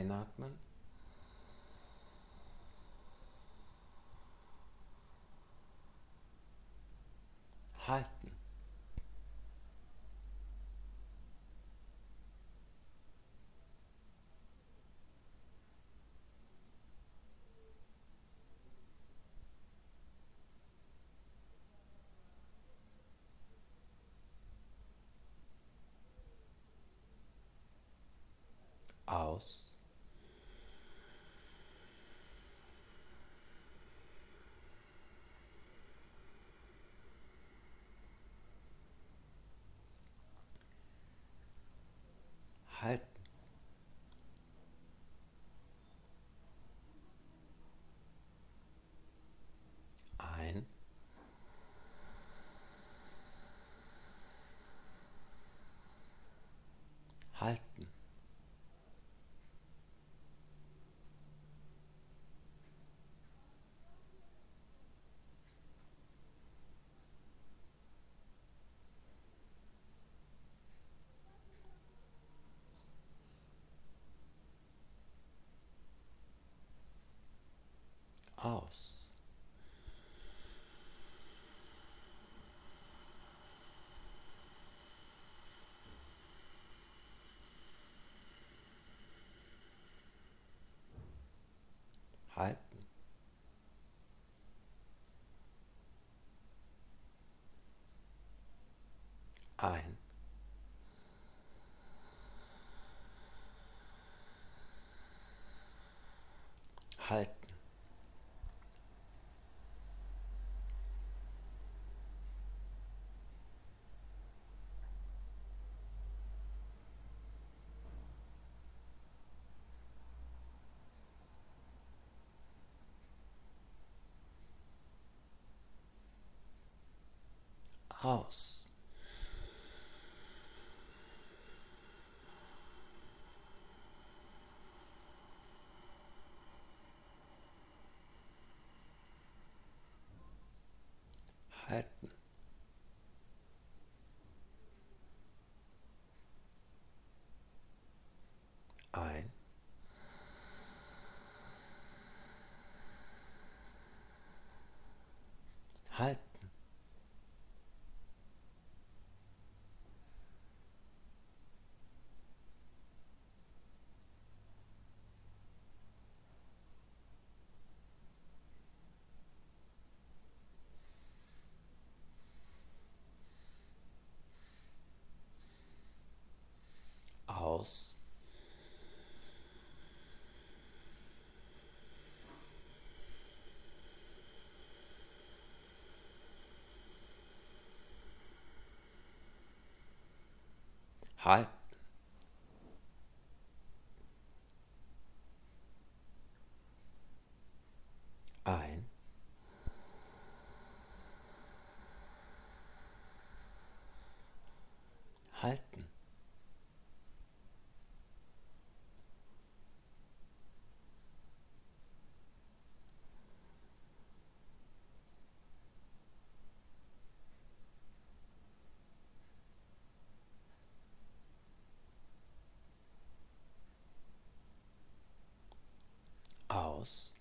Einatmen. Halten. aus. Halten. Ein. Halten. aus. Halten. Ein. Halten. Aus. Halten. Ein. Halten. aus. Halten. Ein. Halten. Aus.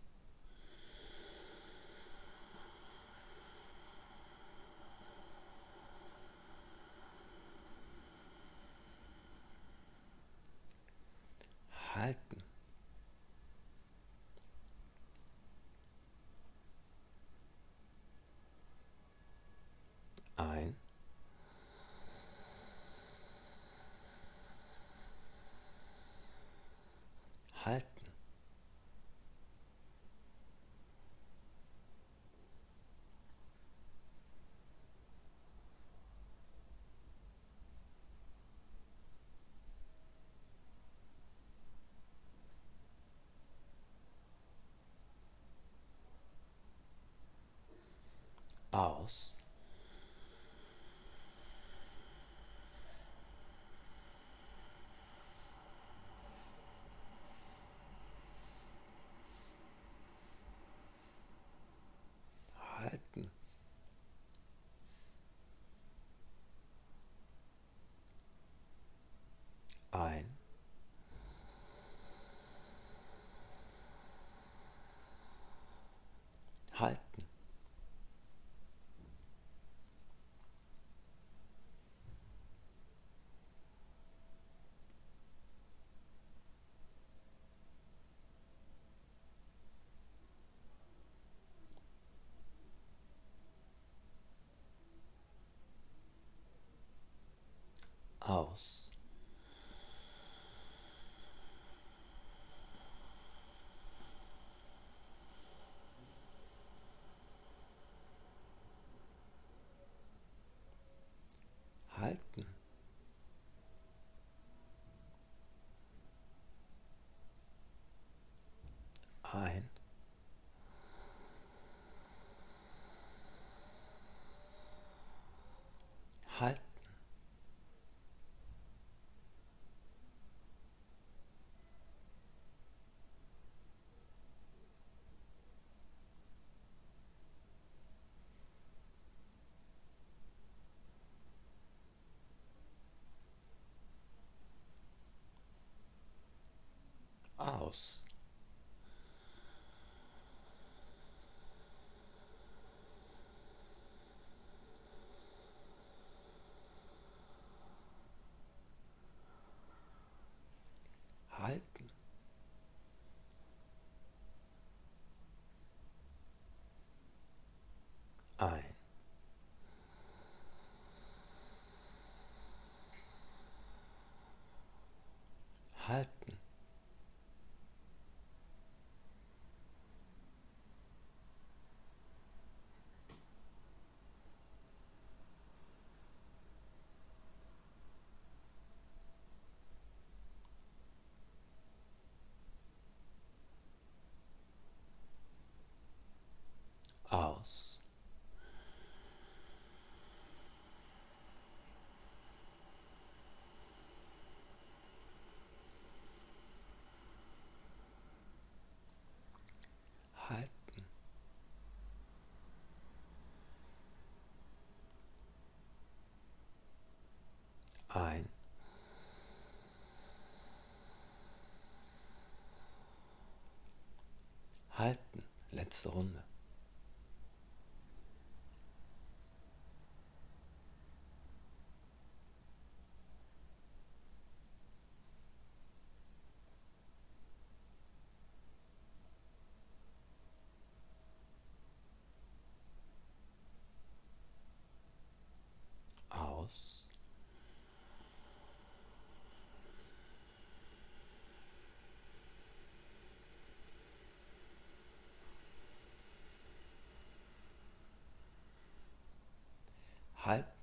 aus. Halten. Ein. halten. Aus, halten, ein, halten, aus. Halten. Ein. Halten. Aus. halb